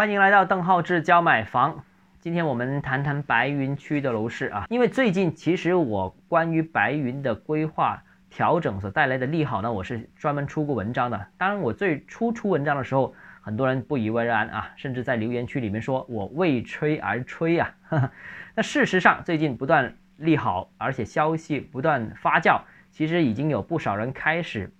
欢迎来到邓浩志教买房。今天我们谈谈白云区的楼市啊，因为最近其实我关于白云的规划调整所带来的利好呢，我是专门出过文章的。当然，我最初出文章的时候，很多人不以为然啊，甚至在留言区里面说我为吹而吹啊。那事实上，最近不断利好，而且消息不断发酵，其实已经有不少人开始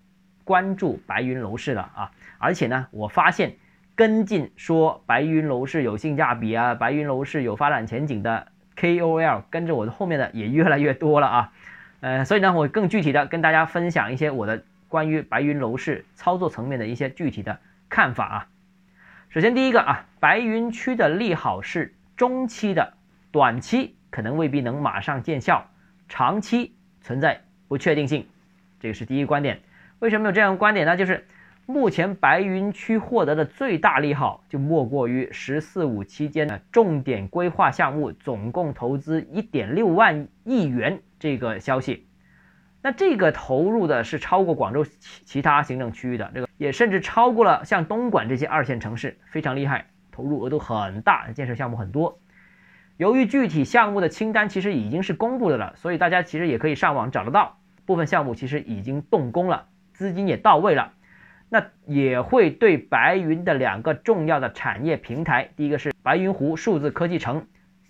关注白云楼市了啊。而且呢，我发现。跟进说白云楼市有性价比啊，白云楼市有发展前景的 KOL 跟着我的后面的也越来越多了啊，呃，所以呢，我更具体的跟大家分享一些我的关于白云楼市操作层面的一些具体的看法啊。首先第一个啊，白云区的利好是中期的，短期可能未必能马上见效，长期存在不确定性，这个是第一个观点。为什么有这样的观点呢？就是。目前白云区获得的最大利好，就莫过于“十四五”期间的重点规划项目总共投资一点六万亿元这个消息。那这个投入的是超过广州其其他行政区域的，这个也甚至超过了像东莞这些二线城市，非常厉害，投入额度很大，建设项目很多。由于具体项目的清单其实已经是公布的了，所以大家其实也可以上网找得到，部分项目其实已经动工了，资金也到位了。那也会对白云的两个重要的产业平台，第一个是白云湖数字科技城，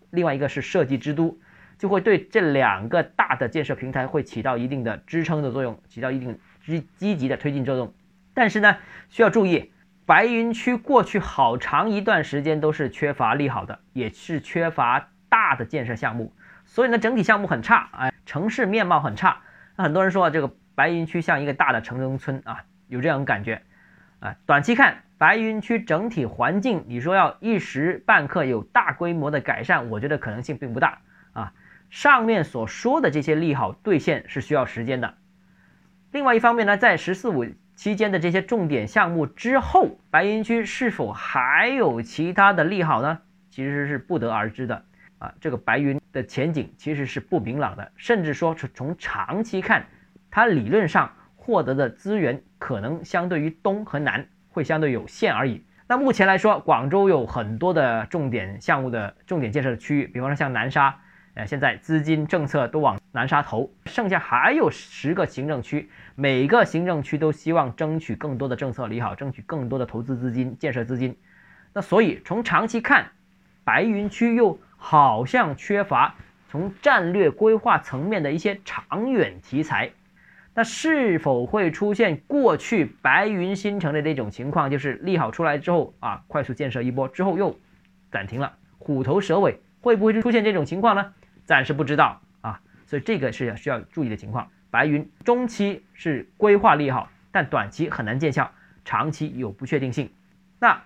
另外一个是设计之都，就会对这两个大的建设平台会起到一定的支撑的作用，起到一定积积极的推进作用。但是呢，需要注意，白云区过去好长一段时间都是缺乏利好的，也是缺乏大的建设项目，所以呢，整体项目很差，哎，城市面貌很差。那很多人说这个白云区像一个大的城中村啊。有这样感觉，啊，短期看白云区整体环境，你说要一时半刻有大规模的改善，我觉得可能性并不大啊。上面所说的这些利好兑现是需要时间的。另外一方面呢，在“十四五”期间的这些重点项目之后，白云区是否还有其他的利好呢？其实是不得而知的啊。这个白云的前景其实是不明朗的，甚至说从从长期看，它理论上。获得的资源可能相对于东和南会相对有限而已。那目前来说，广州有很多的重点项目的重点建设的区域，比方说像南沙，呃，现在资金政策都往南沙投，剩下还有十个行政区，每个行政区都希望争取更多的政策利好，争取更多的投资资金、建设资金。那所以从长期看，白云区又好像缺乏从战略规划层面的一些长远题材。那是否会出现过去白云新城的那种情况，就是利好出来之后啊，快速建设一波之后又暂停了，虎头蛇尾，会不会出现这种情况呢？暂时不知道啊，所以这个是要需要注意的情况。白云中期是规划利好，但短期很难见效，长期有不确定性。那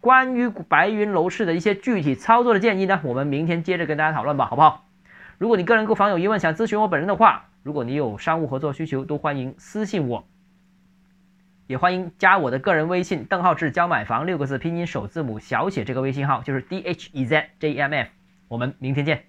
关于白云楼市的一些具体操作的建议呢，我们明天接着跟大家讨论吧，好不好？如果你个人购房有疑问，想咨询我本人的话。如果你有商务合作需求，都欢迎私信我，也欢迎加我的个人微信邓浩志教买房六个字拼音首字母小写这个微信号就是 d h e z j m f，我们明天见。